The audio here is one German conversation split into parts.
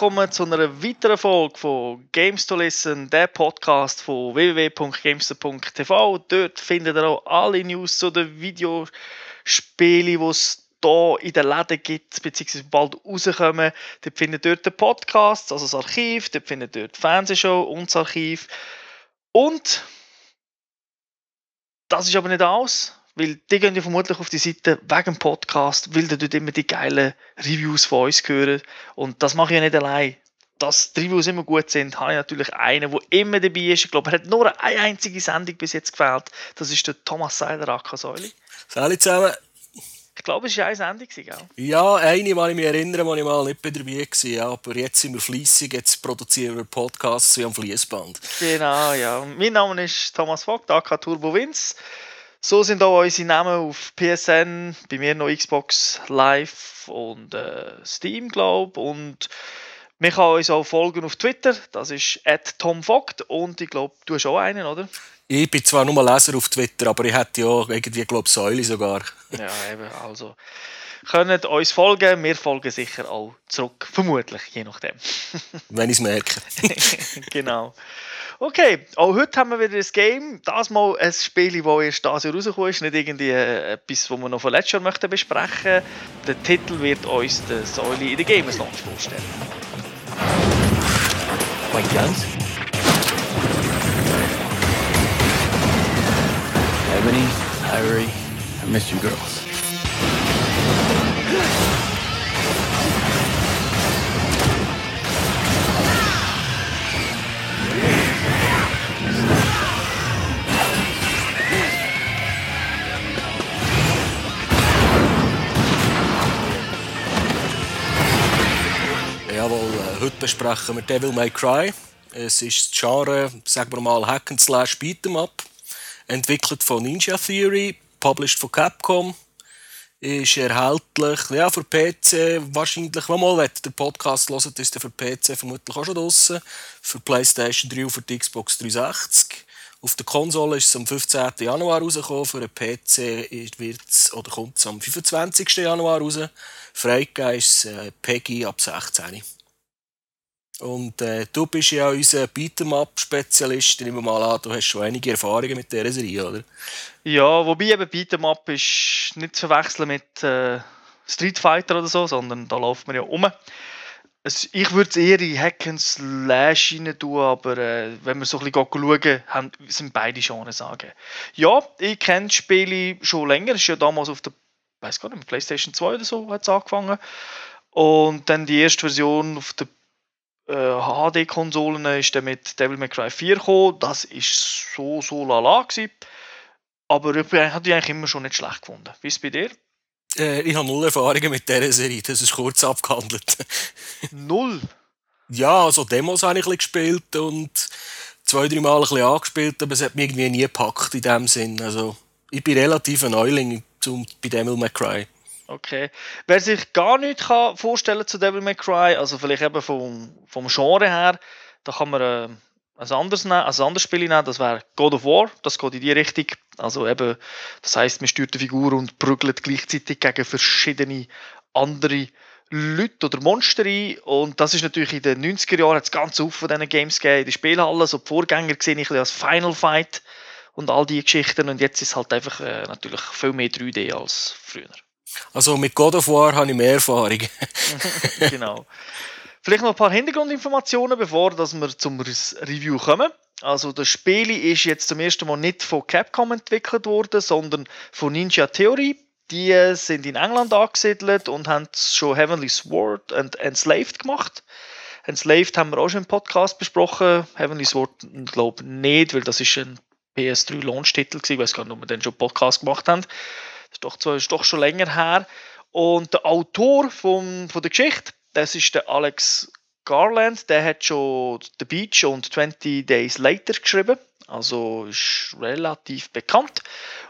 willkommen zu einer weiteren Folge von Games to Listen, der Podcast von www.gamester.tv. Dort findet ihr auch alle News zu den Videospielen, die es hier in den Läden gibt, beziehungsweise bald rauskommen. Dort findet ihr den Podcast, also das Archiv, dort findet ihr die Fernsehshow und das Archiv. Und das ist aber nicht alles. Weil die gehen ja vermutlich auf die Seite wegen dem Podcast, weil dort immer die geilen Reviews von uns hören. Und das mache ich ja nicht allein. Dass die Reviews immer gut sind, habe ich natürlich einen, der immer dabei ist. Ich glaube, er hat nur eine einzige Sendung bis jetzt gefällt. Das ist der Thomas Seiler, Akasäuli. Salut zusammen. Ich glaube, es war eine Sendung, gell? Ja, eine, kann ich mich erinnern, wo ich mal nicht dabei war. Ja, aber jetzt sind wir fleissig, jetzt produzieren wir Podcasts wie am Fließband. Genau, ja. Mein Name ist Thomas Vogt, AK Turbo Vince. So sind auch unsere Namen auf PSN, bei mir noch Xbox Live und äh, Steam, glaube Und man kann uns auch folgen auf Twitter, das ist @tomvogt und ich glaube, du hast auch einen, oder? Ich bin zwar nur Leser auf Twitter, aber ich hätte ja irgendwie, glaube Säule sogar. ja, eben, also können uns folgen, wir folgen sicher auch zurück, vermutlich, je nachdem. Wenn ich es merke. genau. Okay, auch heute haben wir wieder ein Game. Das mal ein Spiel, das erst dieses Jahr rausgekommen ist. Nicht irgendwie äh, etwas, das wir noch von letztes Jahr möchten besprechen Der Titel wird uns der Säule in der Gamers Launch vorstellen. Like guns? Ebony, Ivory, I miss you girls. Jawohl, äh, heute besprechen wir Devil May Cry. Es ist das Genre, sagen wir mal, Hack and Slash Beat'em Up. Entwickelt von Ninja Theory, published von Capcom. Ist erhältlich ja, für PC, wahrscheinlich, wenn mal der Podcast hört, ist der für PC vermutlich auch schon draußen. Für PlayStation 3 und für die Xbox 360. Auf der Konsole ist es am 15. Januar rausgekommen, für den PC wird's, oder kommt es am 25. Januar raus. Freigegeben ist es äh, Peggy ab 16. Und äh, du bist ja unser Beat'em-up-Spezialist. Ich nehme mal an, du hast schon einige Erfahrungen mit dieser Serie, oder? Ja, wobei eben Beat'em-up ist nicht zu verwechseln mit äh, Street Fighter oder so, sondern da läuft man ja um. Ich würde es eher in Hack rein tun, aber äh, wenn wir so ein bisschen schauen, sind beide Genres sagen. Ja, ich kenne Spiele schon länger. Es ist ja damals auf der, weiß gar nicht, PlayStation 2 oder so hat angefangen. Und dann die erste Version auf der HD-Konsolen ist dann mit Devil May Cry 4 gekommen. Das ist so, so lala gewesen. Aber ich habe die eigentlich immer schon nicht schlecht gefunden. Wie ist es bei dir? Äh, ich habe null Erfahrungen mit dieser Serie. Das ist kurz abgehandelt. null? Ja, also Demos habe ich ein gespielt und zwei, drei Mal ein bisschen angespielt, aber es hat mich irgendwie nie gepackt in dem Sinn. Also, ich bin relativ ein Neuling zum, bei Devil May Cry. Okay. Wer sich gar nicht kann vorstellen zu Devil May Cry, also vielleicht eben vom, vom Genre her, da kann man äh, ein, anderes nehmen, ein anderes Spiel nehmen, das wäre God of War, das geht in die Richtung. Also eben, das heißt, man steuert eine Figur und prügelt gleichzeitig gegen verschiedene andere Leute oder Monster ein. Und das ist natürlich in den 90er Jahren hat ganz oft von diesen Games gegeben, in den Spielhallen, so die Vorgänger gesehen, ich als Final Fight und all die Geschichten. Und jetzt ist es halt einfach äh, natürlich viel mehr 3D als früher. Also mit God of War habe ich mehr Erfahrung. genau. Vielleicht noch ein paar Hintergrundinformationen, bevor wir zum Review kommen. Also das Spiel ist jetzt zum ersten Mal nicht von Capcom entwickelt worden, sondern von Ninja Theory. Die sind in England angesiedelt und haben schon Heavenly Sword und Enslaved gemacht. Enslaved haben wir auch schon im Podcast besprochen. Heavenly Sword glaube ich nicht, weil das ist ein PS3 Launch-Titel Ich weiß gar nicht, ob wir den schon Podcast gemacht haben. Ist doch, ist doch schon länger her. Und der Autor vom, von der Geschichte, das ist der Alex Garland, der hat schon The Beach und 20 Days Later geschrieben. Also ist relativ bekannt.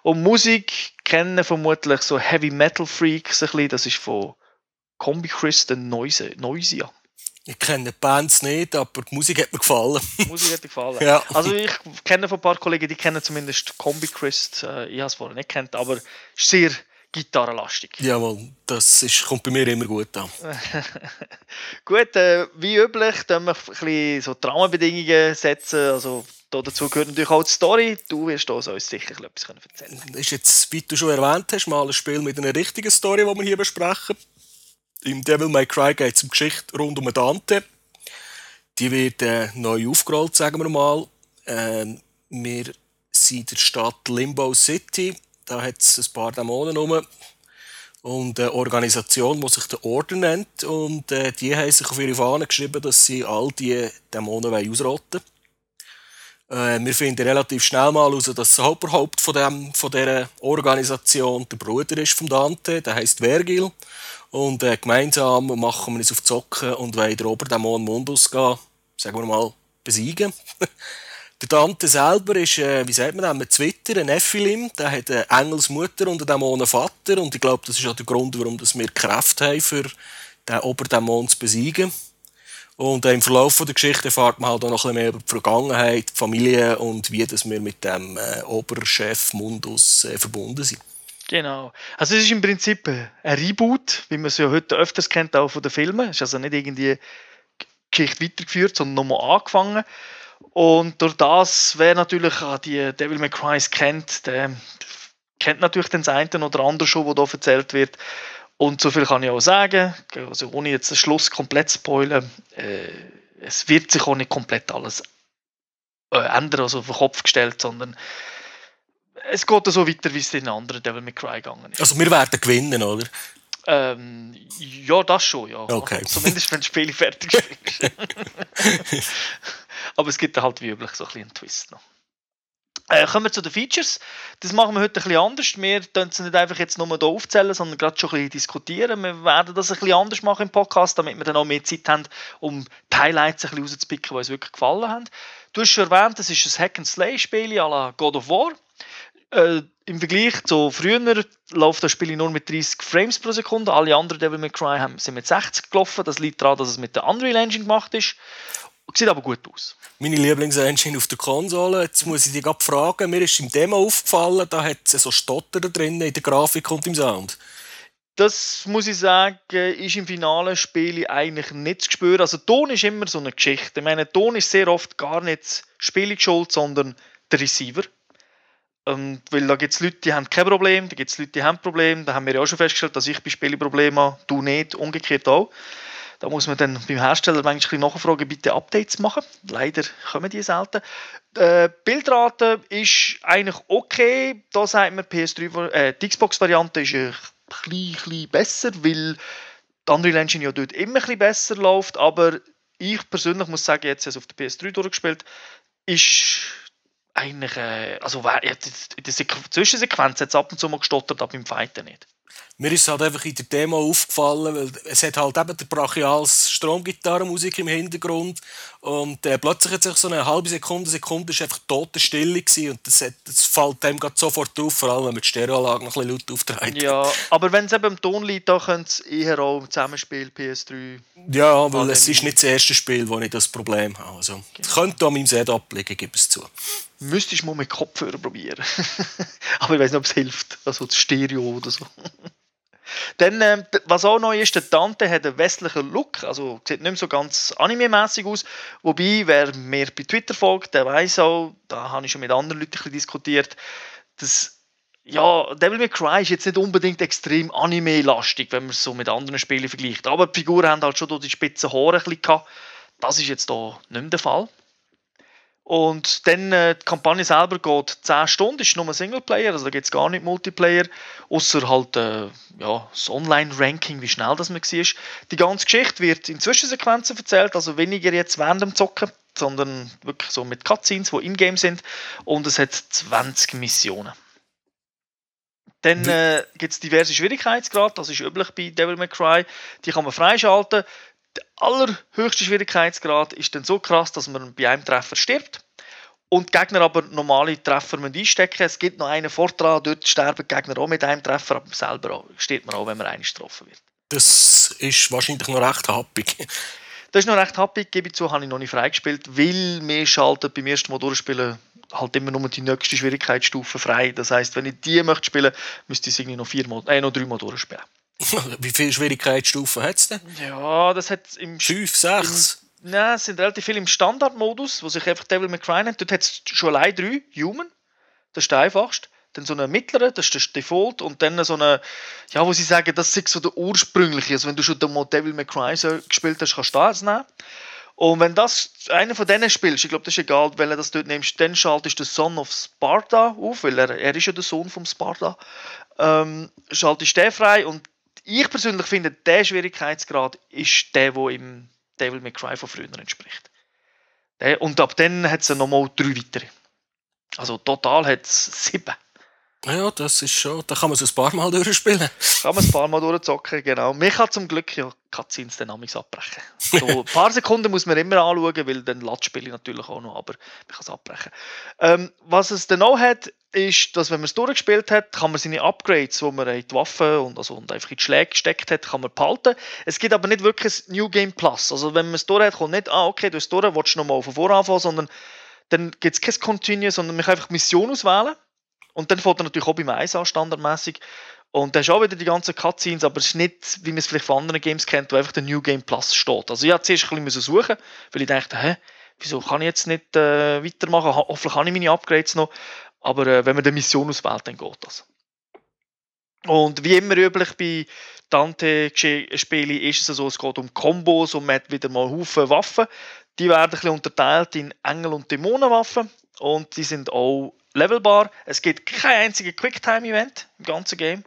Und Musik kennen vermutlich so Heavy Metal Freaks ein bisschen. Das ist von Combi Chris Noise, Noisia. Ich kenne die Bands nicht, aber die Musik hat mir gefallen. Die Musik hat mir gefallen. ja. Also ich kenne von ein paar Kollegen, die kennen zumindest Combi Christ. Äh, ich habe es vorher nicht kennt, aber sehr gitarrenlastig. Jawohl, das ist, kommt bei mir immer gut an. gut, äh, wie üblich, dann wir ein bisschen so Traumbedingungen setzen. Also dazu gehört natürlich auch die Story. Du wirst uns sicher etwas erzählen können. Ist jetzt, wie du schon erwähnt hast, mal ein Spiel mit einer richtigen Story, die wir hier besprechen. Im Devil May Cry geht es um Geschichte rund um Dante. Die wird äh, neu aufgerollt, sagen wir mal. Äh, wir sind in der Stadt Limbo City. Da hat es ein paar Dämonen rum. Und eine Organisation, die sich der Orden nennt. Und äh, die haben sich auf ihre Fahne geschrieben, dass sie all diese Dämonen ausrotten wollen. Äh, wir finden relativ schnell mal heraus, dass das Hauptverhaupt von, von dieser Organisation der Bruder ist von Dante. Der heißt Vergil. Und äh, gemeinsam machen wir uns auf die Socken und wollen den Oberdämon Mundus gehen, sagen wir mal, besiegen. der Dante selber ist, äh, wie sagt man das, ein Twitter, ein Nephilim. Der hat eine Engelsmutter und einen Dämonenvater. Und ich glaube, das ist auch der Grund, warum wir Kräfte haben, für den Oberdämon zu besiegen. Und äh, im Verlauf der Geschichte erfahrt man halt auch noch ein bisschen mehr über die Vergangenheit, die Familie und wie das wir mit dem äh, Oberchef Mundus äh, verbunden sind. Genau. Also es ist im Prinzip ein Reboot, wie man es ja heute öfters kennt, auch von den Filmen. Es ist also nicht irgendwie Geschichte weitergeführt, sondern nochmal angefangen. Und durch das, wer natürlich die Devil May Cry kennt, der kennt natürlich den einen oder anderen schon, der hier erzählt wird. Und so viel kann ich auch sagen, also ohne jetzt den Schluss komplett zu spoilern, äh, es wird sich auch nicht komplett alles äh, ändern, also auf den Kopf gestellt, sondern es geht so weiter, wie es in anderen Devil May Cry gegangen ist. Also wir werden gewinnen, oder? Ähm, ja, das schon, ja. Okay. Zumindest wenn das Spiel fertig ist. Aber es gibt halt wie üblich so ein bisschen einen Twist noch. Äh, kommen wir zu den Features. Das machen wir heute ein bisschen anders. Wir können es nicht einfach jetzt nur hier aufzählen, sondern gerade schon ein bisschen diskutieren. Wir werden das ein bisschen anders machen im Podcast, damit wir dann auch mehr Zeit haben, um die Highlights ein bisschen rauszupicken, die uns wirklich gefallen haben. Du hast schon erwähnt, das ist ein Hack-and-Slay-Spiel à la God of War. Äh, Im Vergleich zu früher läuft das Spiel nur mit 30 Frames pro Sekunde. Alle anderen Devil May Cry haben, sind mit 60 gelaufen. Das liegt daran, dass es mit der Unreal Engine gemacht ist. Sieht aber gut aus. Meine Lieblingsengine auf der Konsole. Jetzt muss ich dich fragen. Mir ist im Demo aufgefallen, da hat es so Stotter drin in der Grafik und im Sound. Das muss ich sagen, ist im finalen Spiel eigentlich nicht zu spüren. Also Ton ist immer so eine Geschichte. Ich meine, Ton ist sehr oft gar nicht das Spiel schuld, sondern der Receiver. Und weil da gibt es Leute, die haben kein Problem, da gibt es Leute, die haben Probleme. Da haben wir ja auch schon festgestellt, dass ich bei Spielen Probleme habe, du nicht, umgekehrt auch. Da muss man dann beim Hersteller manchmal nachfragen, bitte Updates machen. Leider kommen die selten. Äh, Bildrate ist eigentlich okay. Da sagt man, PS3, äh, die Xbox-Variante ist ein bisschen besser, weil die Unreal Engine ja dort immer ein bisschen besser läuft. Aber ich persönlich muss sagen, jetzt auf der PS3 durchgespielt, ist eigentlich, äh, also der Zwischensequenz hat es ab und zu mal gestottert, aber im Fighten nicht. Mir ist halt einfach in der Demo aufgefallen, weil es hat halt eben der brachials Stromgitarrenmusik im Hintergrund und äh, plötzlich hat sich so eine halbe Sekunde, Sekunde ist einfach tote Stille gewesen und das, hat, das fällt dem gerade sofort auf, vor allem wenn man die Stereoanlage noch ein bisschen laut auftreibt. Ja, aber wenn es eben im Ton liegt, dann könnte es eher auch im Zusammenspiel PS3. Ja, weil es ist nicht das erste Spiel, wo ich das Problem habe. Also, genau. könnte an meinem Setup liegen, gebe es zu. Müsstest du mal mit Kopfhörer probieren. aber ich weiß nicht, ob es hilft. Also das Stereo oder so. Dann, äh, was auch neu ist, der Dante hat einen westlichen Look, also sieht nicht mehr so ganz anime-mäßig aus. Wobei, wer mir bei Twitter folgt, der weiß auch, da habe ich schon mit anderen Leuten diskutiert, dass ja, Devil May Cry ist jetzt nicht unbedingt extrem anime-lastig, wenn man es so mit anderen Spielen vergleicht. Aber die Figuren haben halt schon die spitzen Haare ein bisschen gehabt. Das ist jetzt hier nicht mehr der Fall. Und dann, äh, die Kampagne selber geht 10 Stunden, ist nur Singleplayer, also da gibt es gar nicht Multiplayer, außer halt äh, ja, das Online-Ranking, wie schnell das man war. Die ganze Geschichte wird in Zwischensequenzen erzählt, also weniger jetzt während dem Zocken, sondern wirklich so mit Cutscenes, die in-game sind. Und es hat 20 Missionen. Dann äh, gibt es diverse Schwierigkeitsgrade, das ist üblich bei Devil May Cry. Die kann man freischalten der allerhöchste Schwierigkeitsgrad ist dann so krass, dass man bei einem Treffer stirbt und die Gegner aber normale Treffer einstecken Es gibt noch einen Vortrag, dort sterben die Gegner auch mit einem Treffer, aber selber auch, stirbt man auch, wenn man eines getroffen wird. Das ist wahrscheinlich noch recht happig. Das ist noch recht happig, gebe ich zu, habe ich noch nicht freigespielt, weil mir schaltet beim ersten Mal durchspielen halt immer nur die nächste Schwierigkeitsstufe frei. Das heißt, wenn ich die möchte spielen, müsste ich es irgendwie noch viermal, äh, noch dreimal durchspielen. Wie viele Schwierigkeitsstufen hat es denn? Ja, das hat im Fünf, sechs? Nein, es sind relativ viele im Standardmodus, wo sich einfach Devil May Cry nennt. Dort hat es schon allein drei, Human, das ist der einfachste. Dann so einen mittleren, das ist der Default. Und dann so eine, ja, wo sie sagen, das ist so der ursprüngliche. Also wenn du schon mal Devil May Cry so gespielt hast, kannst du das nehmen. Und wenn das einer von denen spielst, ich glaube, das ist egal, wenn du das dort nimmst, dann schaltest du den Son of Sparta auf, weil er, er ist ja der Sohn vom Sparta. Ähm, schaltest den frei und ich persönlich finde, der Schwierigkeitsgrad ist der, der im Devil May Cry von früher entspricht. Und ab dann hat es nochmal drei weitere. Also total hat es sieben. Ja, das ist schon. Da kann man so ein paar Mal durchspielen. Kann man ein paar Mal durchzocken, genau. Mich kann zum Glück ja Cutscenes dann abbrechen. So, ein paar Sekunden muss man immer anschauen, weil dann lädt spiele ich natürlich auch noch, aber man kann es abbrechen. Ähm, was es dann auch hat, ist, dass wenn man es durchgespielt hat, kann man seine Upgrades, die man in die Waffen und, also, und einfach in die Schläge gesteckt hat, kann man behalten. Es gibt aber nicht wirklich ein New Game Plus. Also wenn man es durch hat, kommt nicht, ah okay, du hast es durch, willst du nochmal von vorne anfangen, sondern dann gibt es kein Continue, sondern man kann einfach Mission auswählen und dann fängt er natürlich auch beim Eis an, standardmäßig. Und dann ist auch wieder die ganzen Cutscenes, aber es ist nicht, wie man es vielleicht von anderen Games kennt, wo einfach der New Game Plus steht. Also ich habe zuerst ein bisschen suchen, weil ich dachte, hä, wieso kann ich jetzt nicht äh, weitermachen? Hoffentlich habe ich meine Upgrades noch. Aber äh, wenn man die Mission auswählt, dann geht das. Und wie immer üblich bei Dante-Spielen ist es so, es geht um Kombos und man hat wieder mal Haufen Waffen. Die werden ein bisschen unterteilt in Engel- und Dämonenwaffen und die sind auch levelbar. Es gibt kein einziges Quicktime-Event im ganzen Game.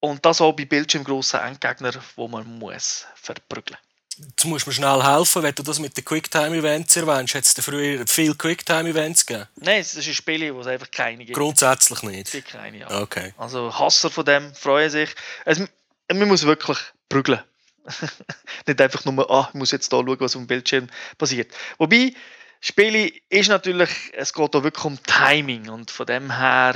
Und das auch bei bildschirmgrossen Endgegnern, wo man muss verprügeln Jetzt musst du mir schnell helfen, wenn du das mit den Quicktime-Events erwähnst. Hat es früher viele Quicktime-Events gegeben? Nein, es ist ein Spiel, wo es einfach keine gibt. Grundsätzlich nicht? Es keine, ja. Okay. Also Hasser von dem freuen sich. Es, man muss wirklich prügeln. nicht einfach nur, ah, ich muss jetzt da schauen, was auf dem Bildschirm passiert. Wobei, Spiele ist natürlich, es geht da wirklich um Timing und von dem her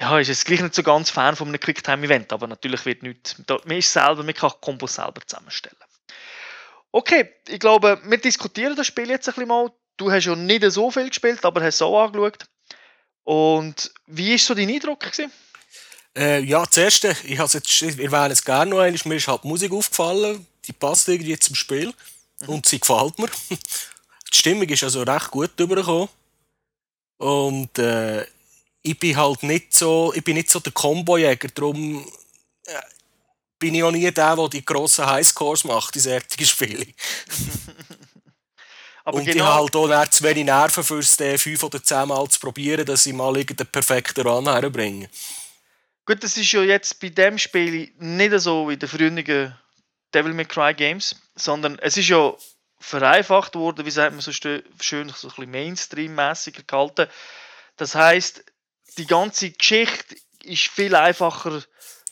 ja, ist es gleich nicht so ganz Fan von einem Quicktime-Event, aber natürlich wird nichts, man ist selber, man kann Kombos selber zusammenstellen. Okay, ich glaube, wir diskutieren das Spiel jetzt ein bisschen mal. Du hast ja nicht so viel gespielt, aber hast es auch angeschaut. Und wie war so dein Eindruck? Gewesen? Äh, ja, das Erste, ich habe jetzt, es gerne noch einmal, mir ist halt die Musik aufgefallen, die passt irgendwie zum Spiel mhm. und sie gefällt mir. Die Stimmung ist also recht gut rübergekommen. Und äh, ich bin halt nicht so, ich bin nicht so der Combo-Jäger, darum äh, bin ich auch nie der, der die grossen Highscores macht, in solchen Spielen. Aber und genau... ich habe halt auch zu wenig Nerven für es, fünf oder zehn Mal zu probieren, dass ich mal den perfekten Run herbringe. Gut, das ist ja jetzt bei dem Spiel nicht so wie in den früheren Devil May Cry Games, sondern es ist ja vereinfacht worden, wie sagt man so schön, so ein bisschen Mainstream-mäßiger gehalten. Das heißt, die ganze Geschichte ist viel einfacher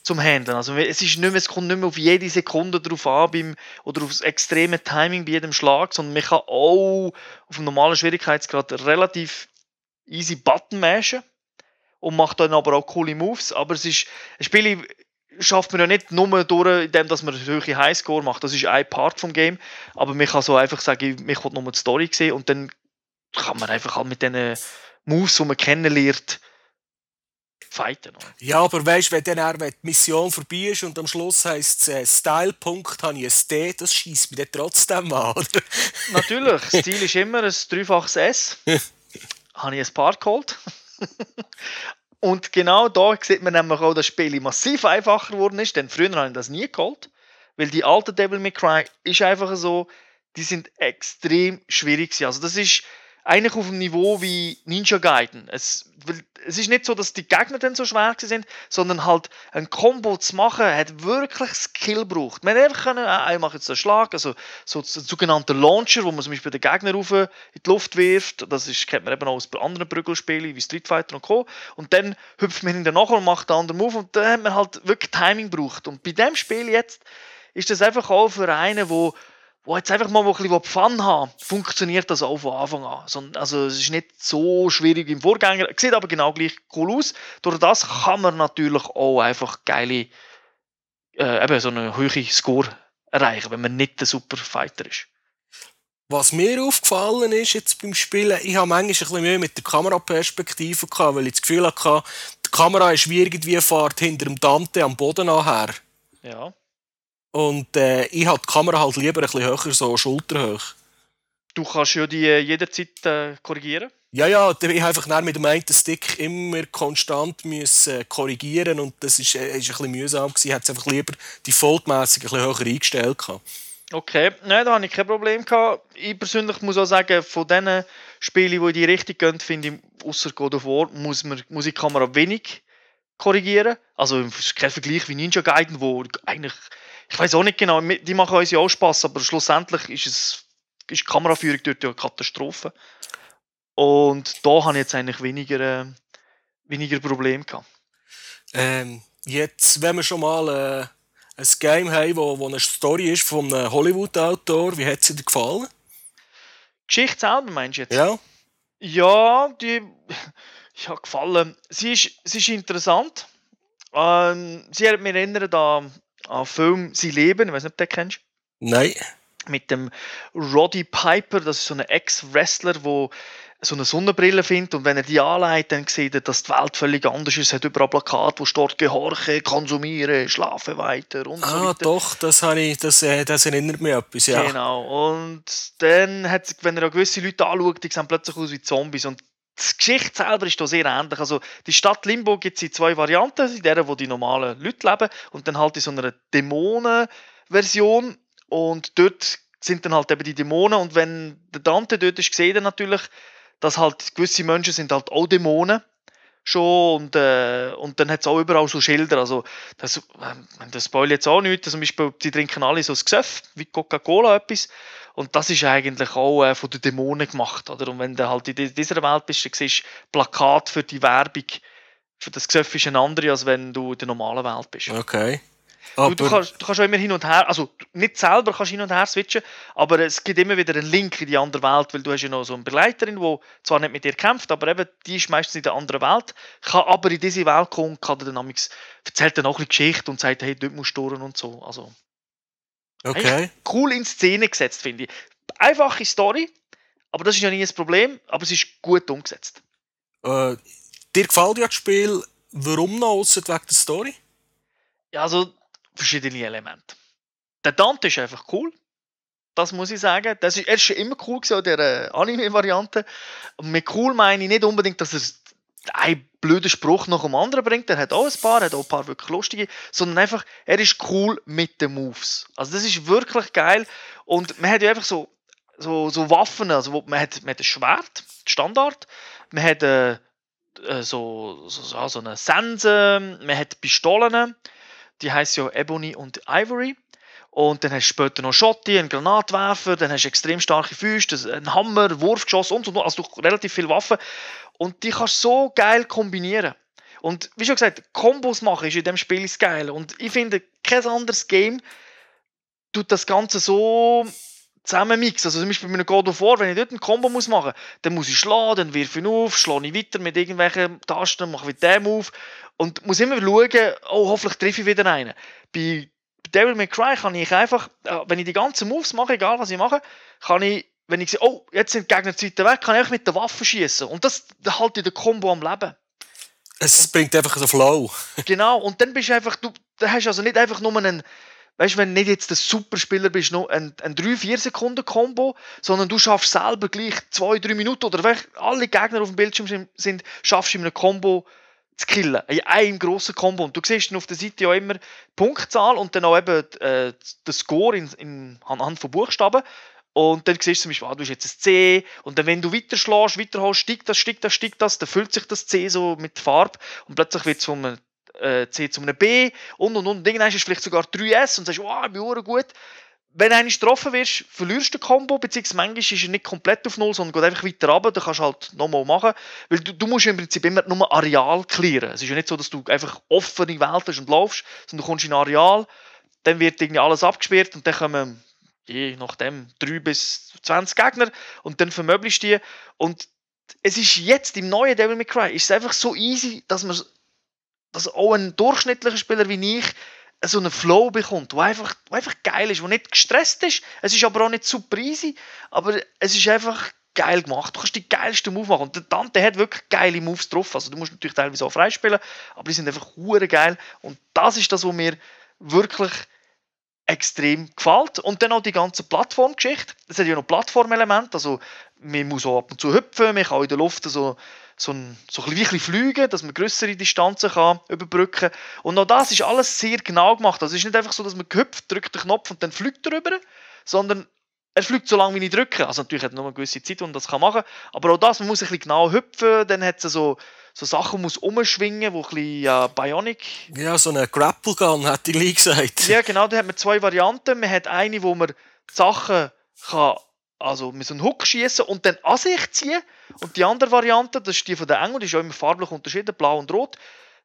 zum Handeln. Also es, ist nicht mehr, es kommt nicht mehr auf jede Sekunde drauf an beim, oder auf das extreme Timing bei jedem Schlag, sondern man kann auch auf dem normalen Schwierigkeitsgrad relativ easy Button mashen und macht dann aber auch coole Moves. Aber es ist ein Spiel, schafft man ja nicht nur durch, indem dass man hohen Highscore macht. Das ist ein Part vom Game. Aber man kann so einfach sagen, ich will nur die Story sehen und dann kann man einfach halt mit diesen Moves, die man kennenlernt, fighten. Oder? Ja, aber weißt du, wenn dann die Mission vorbei ist und am Schluss heisst es äh, Style-Punkt, habe ich ein D, das schießt mich dann trotzdem an, oder? Natürlich, Stil ist immer ein dreifaches S. habe ich ein Paar geholt. Und genau da sieht man nämlich auch, dass das Spiel massiv einfacher geworden ist, denn früher habe ich das nie geholt. Weil die alten Devil May Cry ist einfach so, die sind extrem schwierig. Also das ist eigentlich auf dem Niveau wie Ninja Gaiden. Es, es ist nicht so, dass die Gegner dann so schwer sind, sondern halt ein Combo zu machen, hat wirklich Skill gebraucht. Man einfach können, ah, ich mache jetzt einen Schlag, also so ein sogenannter Launcher, wo man zum Beispiel den Gegner rauf in die Luft wirft. Das ist, kennt man eben auch aus anderen Prügelspielen wie Street Fighter und Co. Und dann hüpft man hinterher und macht den anderen Move und dann hat man halt wirklich Timing gebraucht. Und bei dem Spiel jetzt ist das einfach auch für einen, der wo jetzt einfach mal ein bisschen Fun haben funktioniert das auch von Anfang an. Also es ist nicht so schwierig wie im Vorgänger, sieht aber genau gleich cool aus. Durch das kann man natürlich auch einfach geile, äh, eben so eine hohe Score erreichen, wenn man nicht der Superfighter ist. Was mir aufgefallen ist jetzt beim Spielen, ich habe manchmal ein bisschen Mühe mit der Kameraperspektive gehabt, weil ich das Gefühl hatte, die Kamera ist wie irgendwie fahrt hinter dem Dante am Boden nachher. Ja. Und äh, ich habe die Kamera halt lieber ein bisschen höher, so schulterhoch. Du kannst ja die äh, jederzeit äh, korrigieren. Ja, ja, ich habe einfach mit dem einen Stick immer konstant müssen äh, korrigieren und das ist, äh, ist ein bisschen mühsam gewesen. Ich hätte es einfach lieber defaultmässig ein bisschen höher eingestellt gehabt. Okay, nein, da habe ich kein Problem gehabt. Ich persönlich muss auch sagen, von diesen Spielen, die in die Richtung gehen, finde ich, außer God of War, muss, man, muss ich die Kamera wenig korrigieren. Also es ist kein Vergleich wie Ninja Gaiden, wo eigentlich, ich weiß auch nicht genau, die machen uns ja auch Spaß, aber schlussendlich ist es ist die Kameraführung dort ja eine Katastrophe. Und da habe ich jetzt eigentlich weniger, äh, weniger Probleme gehabt. Ähm, jetzt, wenn wir schon mal äh, ein Game haben, wo, wo eine Story ist von einem Hollywood-Autor. Wie hat sie dir gefallen? Die Geschichte selber meinst du jetzt? Ja. Ja, die ich hat gefallen. Sie ist, sie ist interessant. Ähm, sie hat mich erinnert an, an Film Sie leben. Ich weiß nicht, ob du den kennst. Nein. Mit dem Roddy Piper, das ist so ein Ex-Wrestler, der so eine Sonnenbrille findet und wenn er die anlegt, dann sieht er, dass die Welt völlig anders ist. Es hat überall Plakate, wo steht «Gehorche, konsumiere, schlafe weiter» und ah, so weiter. Ah, doch, das, habe ich, das, äh, das erinnert mich an etwas, ja. Genau, und dann, hat, wenn er gewisse Leute anschaut, die sehen plötzlich aus wie Zombies und die Geschichte selber ist da sehr ähnlich. Also die Stadt Limbo gibt es in zwei Varianten, in der, wo die normalen Leute leben. Und dann halt in so einer Dämonen-Version. Und dort sind dann halt eben die Dämonen. Und wenn der Dante dort ist, sieht er natürlich, dass halt gewisse Menschen sind halt auch Dämonen schon und, äh, und dann hat es auch überall so Schilder, also das, ähm, das spoil jetzt auch nicht, zum Beispiel, die trinken alle so das Gesöff, wie Coca-Cola etwas und das ist eigentlich auch äh, von den Dämonen gemacht, oder? Und wenn du halt in dieser Welt bist, dann siehst du Plakat für die Werbung für das Gesöff ist eine andere, als wenn du in der normalen Welt bist. Okay. Du, du, kannst, du kannst auch immer hin und her, also nicht selber kannst hin und her switchen, aber es gibt immer wieder einen Link in die andere Welt, weil du hast ja noch so eine Begleiterin, die zwar nicht mit dir kämpft, aber eben die ist meistens in der anderen Welt, kann aber in diese Welt kommen, kann dann amigs, erzählt dann auch ein Geschichte und sagt, hey, dort musst du und so. Also, okay. Cool in Szene gesetzt, finde ich. Einfache Story, aber das ist ja nie ein Problem, aber es ist gut umgesetzt. Äh, dir gefällt ja das Spiel, warum noch außer wegen der Story? Ja, also verschiedene Elemente. Der Dante ist einfach cool. Das muss ich sagen. Das ist, er ist schon immer cool gewesen, der Anime-Variante. Mit cool meine ich nicht unbedingt, dass er einen blöden Spruch nach dem anderen bringt. Er hat auch ein paar, hat auch ein paar wirklich lustige, sondern einfach, er ist cool mit den Moves. Also das ist wirklich geil. Und man hat ja einfach so, so, so Waffen, also man hat, man hat ein Schwert, Standard, man hat äh, äh so, so, so eine Sense, man hat Pistolen, die heißt ja Ebony und Ivory. Und dann hast du später noch Schotti, einen Granatwerfer, dann hast du extrem starke Füße, einen Hammer, Wurfgeschoss und so, also relativ viele Waffen. Und die kannst du so geil kombinieren. Und wie schon gesagt, Kombos machen ist in dem Spiel das Geile. Und ich finde, kein anderes Game tut das Ganze so zusammen mixen. Also zum Beispiel mit einem God of War, wenn ich dort ein Combo muss machen muss, dann muss ich schlagen, dann wirf ich auf, schlage ich weiter mit irgendwelchen Tasten, mache ich den Move und muss immer schauen, oh, hoffentlich treffe ich wieder einen. Bei Devil May Cry kann ich einfach, äh, wenn ich die ganzen Moves mache, egal was ich mache, kann ich, wenn ich sehe, oh, jetzt sind die Gegner Zeiten weg, kann ich mit der Waffe schießen und das halte ich den Combo am Leben. Es bringt einfach so Flow. genau, und dann bist du einfach, du, du hast also nicht einfach nur einen, weißt wenn du nicht jetzt der Superspieler bist, noch ein, ein 3-4 Sekunden Combo, sondern du schaffst selber gleich 2-3 Minuten oder alle Gegner auf dem Bildschirm sind, schaffst du in einem Combo zu killen. In einem grossen Combo. Und du siehst dann auf der Seite ja immer die Punktzahl und dann auch eben äh, den Score in, in, anhand von Buchstaben. Und dann siehst du zum Beispiel, ah, du hast jetzt ein C. Und dann, wenn du weiter schlägst, weiterholst, steigt das, steigt das, steigt das, dann füllt sich das C so mit Farbe. Und plötzlich wird es von einem äh, C zu einem B und und und. Und ist es vielleicht sogar 3S und sagst, wow, ich bin gut wenn du getroffen wirst, verlierst du den Combo, beziehungsweise manchmal ist er nicht komplett auf Null, sondern geht einfach weiter runter, dann kannst du halt nochmal machen. Weil du, du musst im Prinzip immer nur Areal klären. Es ist ja nicht so, dass du einfach offene Welt hast und laufst, sondern du kommst in ein Areal, dann wird irgendwie alles abgesperrt und dann kommen je nachdem 3 bis 20 Gegner und dann vermöblichst du die. Und es ist jetzt im neuen Devil May Cry ist es einfach so easy, dass man dass auch ein durchschnittlicher Spieler wie ich so einen Flow bekommt, der einfach, wo einfach geil ist, der nicht gestresst ist. Es ist aber auch nicht super easy, aber es ist einfach geil gemacht. Du kannst die geilsten Moves machen. Und der Dante hat wirklich geile Moves drauf. Also du musst natürlich teilweise auch freispielen, aber die sind einfach hure geil. Und das ist das, was mir wirklich extrem gefällt. Und dann auch die ganze Plattformgeschichte. Es hat ja noch Plattformelemente, also man muss auch ab und zu hüpfen, man kann in der Luft so, so, ein, so ein bisschen fliegen, dass man größere Distanzen kann überbrücken kann. Und auch das ist alles sehr genau gemacht. Also es ist nicht einfach so, dass man gehüpft, drückt den Knopf und dann fliegt er rüber, sondern er fliegt so lange, wie ich drücke. Also natürlich hat er nur eine gewisse Zeit, wo man das machen kann. Aber auch das, man muss ein bisschen genau hüpfen, dann hat es so so Sachen muss umschwingen, wo ein bisschen äh, Bionic. Ja, so eine Grapple Gun, hat die gesagt. Ja, genau, da hat man zwei Varianten. Man hat eine, wo man Sachen kann, also mit so einem Hook schießen und dann an sich ziehen. Und die andere Variante, das ist die von der Engel, die ist auch immer farblich unterschieden, blau und rot.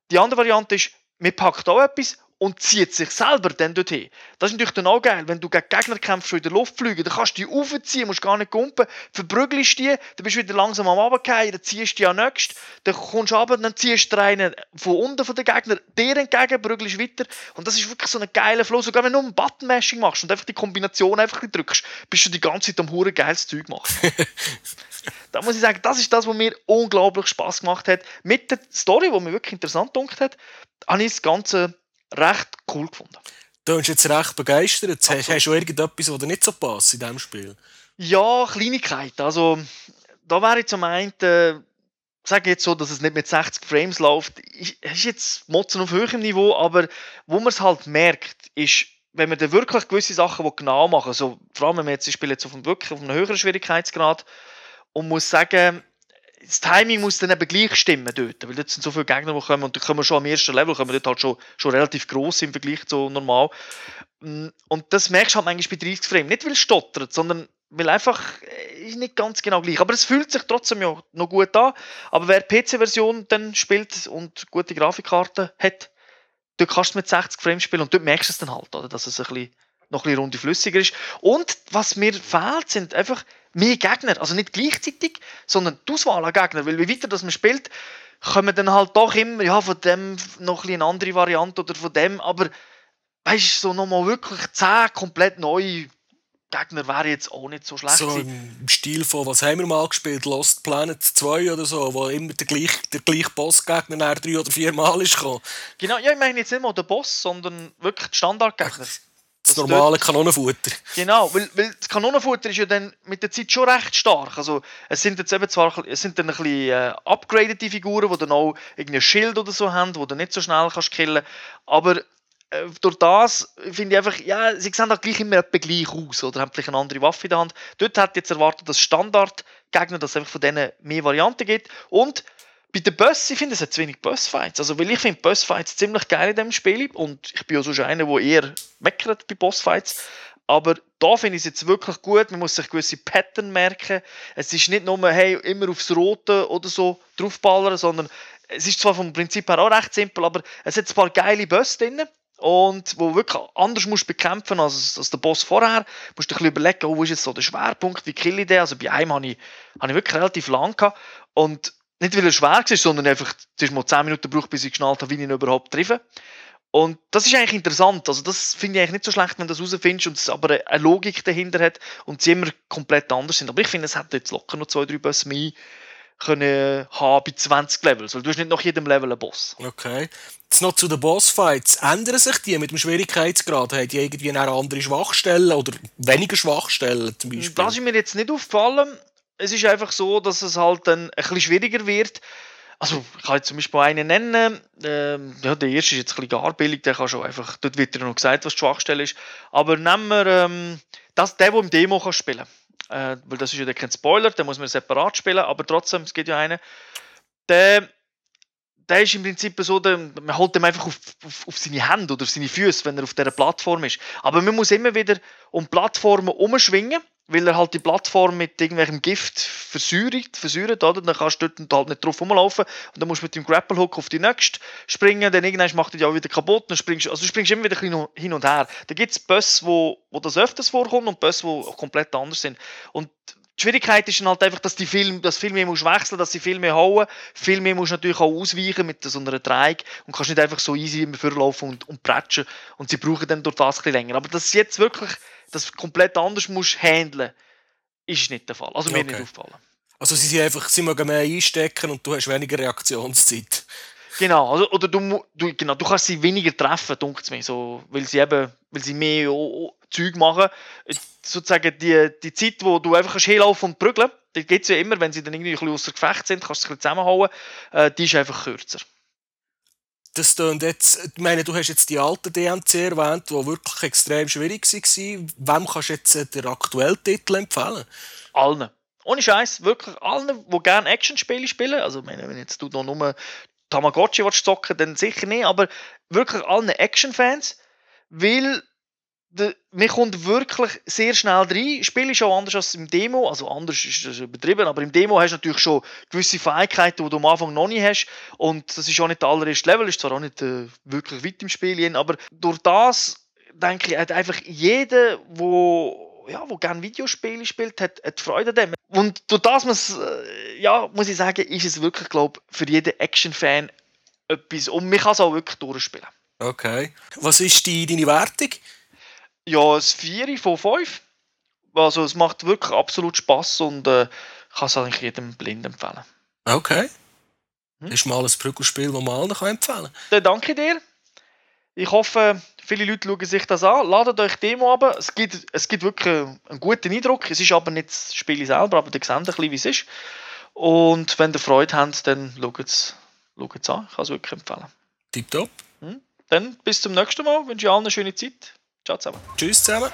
Die andere Variante ist, man packt auch etwas und zieht sich selber dann dorthin. Das ist natürlich dann auch geil, wenn du gegen Gegner kämpfst, die in der Luft fliegen, dann kannst du die aufziehen, musst gar nicht kumpen, verprügelst die, dann bist du wieder langsam am Abgehen, dann ziehst du die an nächst, dann kommst du runter, dann ziehst du einen von unten von den Gegner dir entgegen, prügelst weiter und das ist wirklich so ein geiler Flow, sogar wenn du ein Button-Mashing machst und einfach die Kombination einfach drückst, bist du die ganze Zeit am hure geiles Zeug machen. da muss ich sagen, das ist das, was mir unglaublich Spaß gemacht hat. Mit der Story, die mir wirklich interessant gedacht hat, habe ich das Ganze recht cool gefunden. Du bist jetzt recht begeistert. Absolut. Hast du irgendetwas, was dir nicht so passt in diesem Spiel? Ja, Kleinigkeit. Also, da wäre ich zum einen, äh, sage jetzt so, dass es nicht mit 60 Frames läuft. Es ist jetzt Motzen auf höherem Niveau, aber wo man es halt merkt, ist, wenn man dann wirklich gewisse Sachen genau machen so, vor allem wenn man jetzt, ich spiele jetzt auf einem, wirklich auf einem höheren Schwierigkeitsgrad und muss sagen, das Timing muss dann eben gleich stimmen dort, weil dort sind so viele Gegner, die kommen und da kommen wir schon am ersten Level, kommen dort halt schon, schon relativ groß im Vergleich zu normal. Mm, und das merkst du halt manchmal bei 30 Frames. Nicht, weil es stottert, sondern weil einfach äh, nicht ganz genau gleich. Aber es fühlt sich trotzdem ja noch gut an. Aber wer PC-Version dann spielt und gute Grafikkarten hat, dort kannst du mit 60 Frames spielen und dort merkst du es dann halt, oder, dass es ein bisschen, noch ein bisschen runde flüssiger ist. Und was mir fehlt, sind einfach mehr Gegner. Also nicht gleichzeitig, sondern die Auswahl an Gegnern. Weil wie weiter das man spielt, kommen dann halt doch immer, ja, von dem noch ein eine andere Variante oder von dem, aber weißt du, so nochmal wirklich zehn komplett neue Gegner wäre jetzt auch nicht so schlecht. So im Stil von, was haben wir mal gespielt? Lost Planet 2 oder so, wo immer der gleiche, der gleiche Bossgegner nach drei oder vier Mal ist gekommen. Genau, ja, ich meine jetzt nicht mal den Boss, sondern wirklich die Standardgegner. Das, normale Kanonenfutter. Genau, weil, weil das Kanonenfutter ist ja dann mit der Zeit schon recht stark. Also es sind jetzt eben zwar es sind dann ein bisschen äh, upgradete Figuren, die dann auch irgendein Schild oder so haben, wo du nicht so schnell kannst killen. Aber äh, durch das finde ich einfach, ja, sie sehen auch gleich immer etwa gleich aus oder haben vielleicht eine andere Waffe in der Hand. Dort ich jetzt erwartet, dass Standardgegner, dass es einfach von denen mehr Varianten gibt und bei den Boss, ich finde, es hat zu wenig Bossfights. Also, weil ich finde Bossfights ziemlich geil in diesem Spiel und ich bin ja so einer, der eher meckert bei Bossfights. Aber da finde ich es jetzt wirklich gut. Man muss sich gewisse Pattern merken. Es ist nicht nur, hey, immer aufs Rote oder so draufballern, sondern es ist zwar vom Prinzip her auch recht simpel, aber es hat ein paar geile Boss drin. Und wo wirklich anders musst bekämpfen als, als der Boss vorher. Du musst dir ein bisschen überlegen, oh, wo ist jetzt so der Schwerpunkt, wie kill ich den? Also bei einem habe ich, habe ich wirklich relativ lang gehabt. Und nicht weil er schwer war, sondern einfach, es ist mal 10 Minuten gebraucht, bis ich geschnallt habe, wie ich ihn überhaupt treffe. Und das ist eigentlich interessant. Also das finde ich eigentlich nicht so schlecht, wenn du das herausfindest und es aber eine Logik dahinter hat und sie immer komplett anders sind. Aber ich finde, es hätte jetzt locker noch zwei, drei Bosse mehr können haben bei 20 Levels, weil du hast nicht nach jedem Level einen Boss. Okay. Jetzt noch zu den Bossfights. Ändern sich die mit dem Schwierigkeitsgrad? Haben die irgendwie eine andere Schwachstellen oder weniger Schwachstellen zum Beispiel? Das ist mir jetzt nicht aufgefallen es ist einfach so, dass es halt dann ein bisschen schwieriger wird. Also, ich kann jetzt zum Beispiel einen nennen. Ähm, ja, der erste ist jetzt ein bisschen gar billig, der kann schon einfach, dort wird ja noch gesagt, was die Schwachstelle ist. Aber nehmen wir ähm, das, der, der im Demo kann spielen äh, weil das ist ja kein Spoiler, den muss man separat spielen, aber trotzdem, es geht ja einen. Der, der ist im Prinzip so, der, man holt ihm einfach auf, auf, auf, seine Hände oder auf seine Füße, wenn er auf dieser Plattform ist. Aber man muss immer wieder um Plattformen umschwingen weil er halt die Plattform mit irgendwelchem Gift versäuert, versäuert oder? dann kannst du dort halt nicht drauf rumlaufen und dann musst du mit dem Grapple Hook auf die nächste springen, dann irgendwann macht er die auch wieder kaputt, dann springst, also du springst immer wieder hin und her. Da gibt es Bösse, wo, wo das öfters vorkommt und Bösse, die komplett anders sind. Und die Schwierigkeit ist dann halt einfach, dass die Film, das viel mehr musst wechseln, dass sie viel mehr hauen, viel mehr musst natürlich auch ausweichen mit so einer Dreieck und kannst nicht einfach so easy immer vorlaufen und, und prätschen und sie brauchen dann durch das ein bisschen länger. Aber dass du jetzt wirklich das komplett anders musst handeln, ist nicht der Fall. Also mir Okay. nicht auffallen. Also sie sind einfach, sie mögen mehr einstecken und du hast weniger Reaktionszeit. Genau, also, oder du, du, genau, du kannst sie weniger treffen, dunkt mir, so, weil sie eben, weil sie mehr o, o, Zeug machen. Sozusagen die, die Zeit, wo du einfach hinlaufen und prügeln, die gibt es ja immer, wenn sie dann irgendwie ein bisschen außer Gefecht sind, kannst du sie ein bisschen zusammenhauen, äh, die ist einfach kürzer. Das tönt jetzt, ich meine, du hast jetzt die alten DMC erwähnt, die wirklich extrem schwierig waren. Wem kannst du jetzt äh, den aktuellen Titel empfehlen? Allen. Ohne Scheiß, wirklich allen, die gerne Actionspiele spielen. Also, meine, wenn jetzt du noch nur Tamagotchi willst zocken, dann sicher nicht, aber wirklich allen Action-Fans, weil man kommt wirklich sehr schnell rein. Das Spiel ist auch anders als im Demo, also anders ist das übertrieben, aber im Demo hast du natürlich schon gewisse Fähigkeiten, die du am Anfang noch nicht hast und das ist auch nicht der allererste Level, ist zwar auch nicht äh, wirklich weit im Spiel, aber durch das, denke ich, hat einfach jeder, wo ja, wo gerne Videospiele spielt, hat, hat Freude dem. Und durch das muss, ja, muss ich sagen, ist es wirklich, glaube für jeden Action-Fan etwas. Und man kann es auch wirklich durchspielen. Okay. Was ist die, deine Wertung? Ja, ein 4 von 5. Also es macht wirklich absolut Spaß und äh, kann es eigentlich jedem blind empfehlen. Okay. Hm? Ist mal ein Prügelspiel, das man allen empfehlen kann. Dann danke dir. Ich hoffe, viele Leute schauen sich das an. Ladet euch Demo ab. Es gibt, es gibt wirklich einen guten Eindruck. Es ist aber nicht das Spiel selber, aber ihr seht ein bisschen, wie es ist. Und wenn ihr Freude habt, dann schaut es an. Ich kann es wirklich empfehlen. Tipptopp. Dann bis zum nächsten Mal. Wünsche ich allen eine schöne Zeit. Ciao zusammen. Tschüss zusammen.